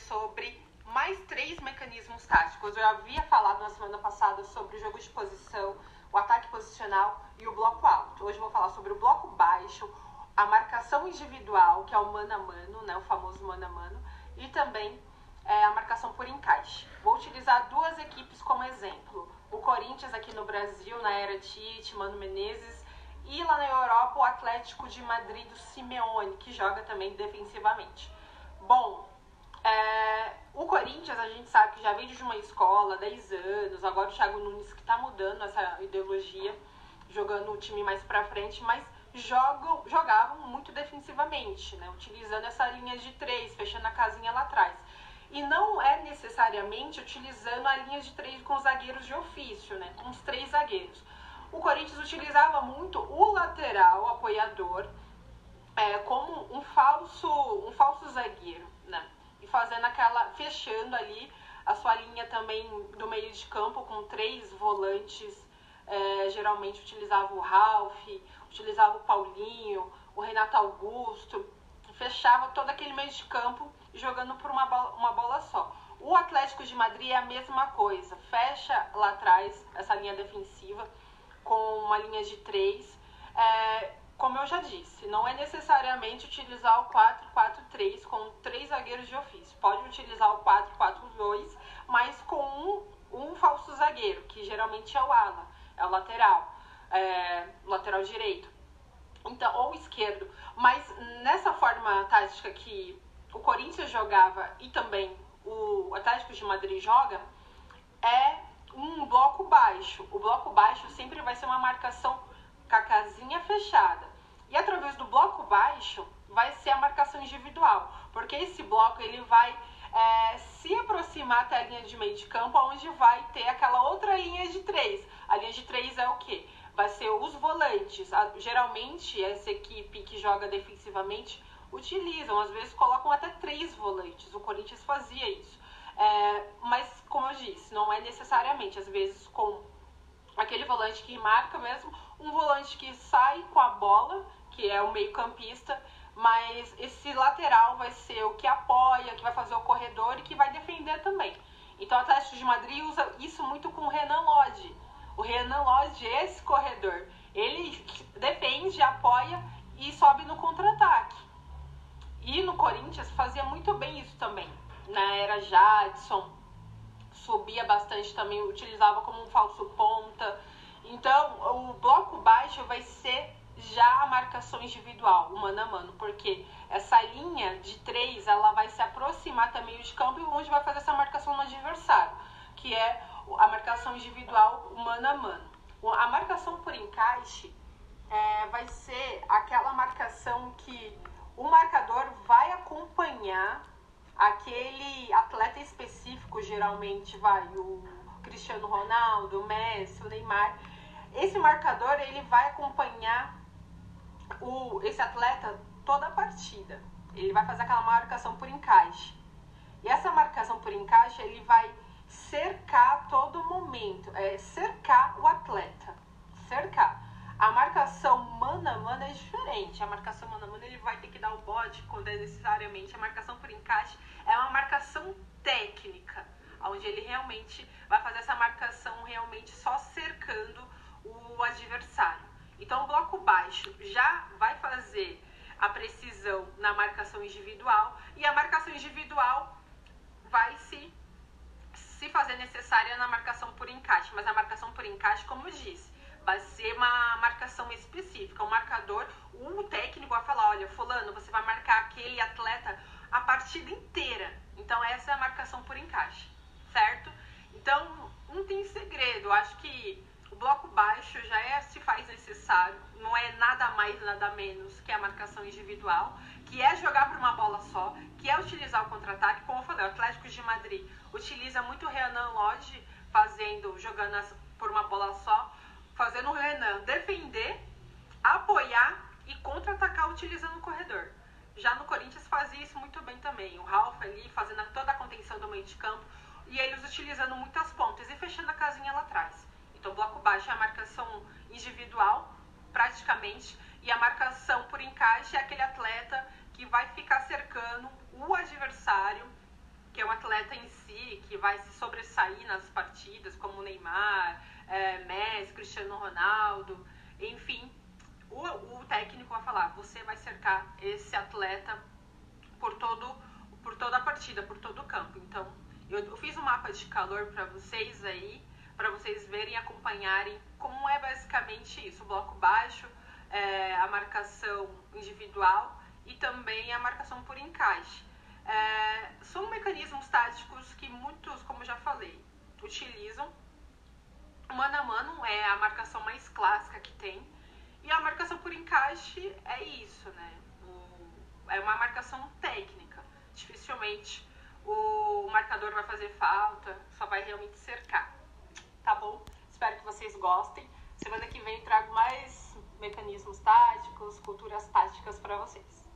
sobre mais três mecanismos táticos. Eu havia falado na semana passada sobre o jogo de posição, o ataque posicional e o bloco alto. Hoje eu vou falar sobre o bloco baixo, a marcação individual, que é o mano a mano, né, o famoso mano a mano, e também é, a marcação por encaixe. Vou utilizar duas equipes como exemplo. O Corinthians aqui no Brasil, na era Tite, Mano Menezes, e lá na Europa o Atlético de Madrid do Simeone, que joga também defensivamente. Bom, é, o Corinthians, a gente sabe que já veio de uma escola, 10 anos, agora o Thiago Nunes que está mudando essa ideologia, jogando o time mais para frente, mas jogam, jogavam muito defensivamente, né? utilizando essa linha de três, fechando a casinha lá atrás. E não é necessariamente utilizando a linha de três com os zagueiros de ofício, né? com os três zagueiros. O Corinthians utilizava muito o lateral apoiador é, como um falso, um falso zagueiro, né? Fazendo aquela, fechando ali a sua linha também do meio de campo com três volantes. É, geralmente utilizava o Ralph, utilizava o Paulinho, o Renato Augusto, fechava todo aquele meio de campo jogando por uma bola, uma bola só. O Atlético de Madrid é a mesma coisa, fecha lá atrás essa linha defensiva com uma linha de três. É, como eu já disse, não é necessariamente utilizar o 4-4-3 com três zagueiros de ofício. Pode utilizar o 4-4-2, mas com um, um falso zagueiro, que geralmente é o ala, é o lateral é, lateral direito, então ou esquerdo. Mas nessa forma tática que o Corinthians jogava e também o Atlético de Madrid joga, é um bloco baixo. O bloco baixo sempre vai ser uma marcação com a casinha fechada. E através do bloco baixo vai ser a marcação individual, porque esse bloco ele vai é, se aproximar até a linha de meio de campo, onde vai ter aquela outra linha de três. A linha de três é o quê? vai ser os volantes. Geralmente, essa equipe que joga defensivamente utilizam, às vezes colocam até três volantes. O Corinthians fazia isso. É, mas, como eu disse, não é necessariamente, às vezes, com aquele volante que marca mesmo, um volante que sai com a bola, que é o meio-campista, mas esse lateral vai ser o que apoia, que vai fazer o corredor e que vai defender também. Então, o Atlético de Madrid usa isso muito com o Renan Lodge o Renan Lodge, esse corredor, ele defende, apoia e sobe no contra-ataque. E no Corinthians fazia muito bem isso também. Na era Jadson, subia bastante também, utilizava como um falso ponta. Então, o bloco baixo vai ser já a marcação individual, o mano a mano, porque essa linha de três, ela vai se aproximar também de campo e onde vai fazer essa marcação no adversário, que é a marcação individual mano a mano. A marcação por encaixe é, vai ser aquela marcação que o marcador vai acompanhar aquele atleta específico, geralmente vai o Cristiano Ronaldo, o Messi, o Neymar. Esse marcador ele vai acompanhar o, esse atleta toda a partida. Ele vai fazer aquela marcação por encaixe. E essa marcação por encaixe ele vai cercar todo momento, é cercar o atleta, cercar. A marcação mano a mano é diferente. A marcação mano a mano ele vai ter que dar o bote quando é necessariamente. A marcação por encaixe é uma marcação técnica, onde ele realmente vai fazer essa marcação realmente só cercando o adversário. Então o bloco baixo já vai fazer a precisão na marcação individual e a marcação individual vai se se fazer necessária na marcação por encaixe, mas a marcação por encaixe, como eu disse, vai ser uma marcação específica. O marcador, o técnico vai falar: olha, Fulano, você vai marcar aquele atleta a partida inteira. Então, essa é a marcação por encaixe, certo? Então, não tem segredo. Eu acho que bloco baixo já é se faz necessário, não é nada mais, nada menos que a marcação individual, que é jogar por uma bola só, que é utilizar o contra-ataque. Como eu falei, o Atlético de Madrid utiliza muito o Renan Lodge fazendo, jogando as, por uma bola só, fazendo o Renan defender, apoiar e contra-atacar utilizando o corredor. Já no Corinthians fazia isso muito bem também. O Ralf ali fazendo toda a contenção do meio de campo e eles utilizando muitas pontas e fechando a casinha lá atrás. Então, bloco baixo é a marcação individual, praticamente, e a marcação por encaixe é aquele atleta que vai ficar cercando o adversário atleta em si que vai se sobressair nas partidas, como Neymar, é, Messi, Cristiano Ronaldo, enfim, o, o técnico vai falar, você vai cercar esse atleta por todo por toda a partida, por todo o campo. Então, eu, eu fiz um mapa de calor para vocês aí, para vocês verem e acompanharem como é basicamente isso, o bloco baixo, é, a marcação individual e também a marcação por encaixe. É, são mecanismos táticos que muitos, como já falei, utilizam. Mano a mano é a marcação mais clássica que tem. E a marcação por encaixe é isso, né? O, é uma marcação técnica. Dificilmente o marcador vai fazer falta, só vai realmente cercar. Tá bom? Espero que vocês gostem. Semana que vem trago mais mecanismos táticos, culturas táticas para vocês.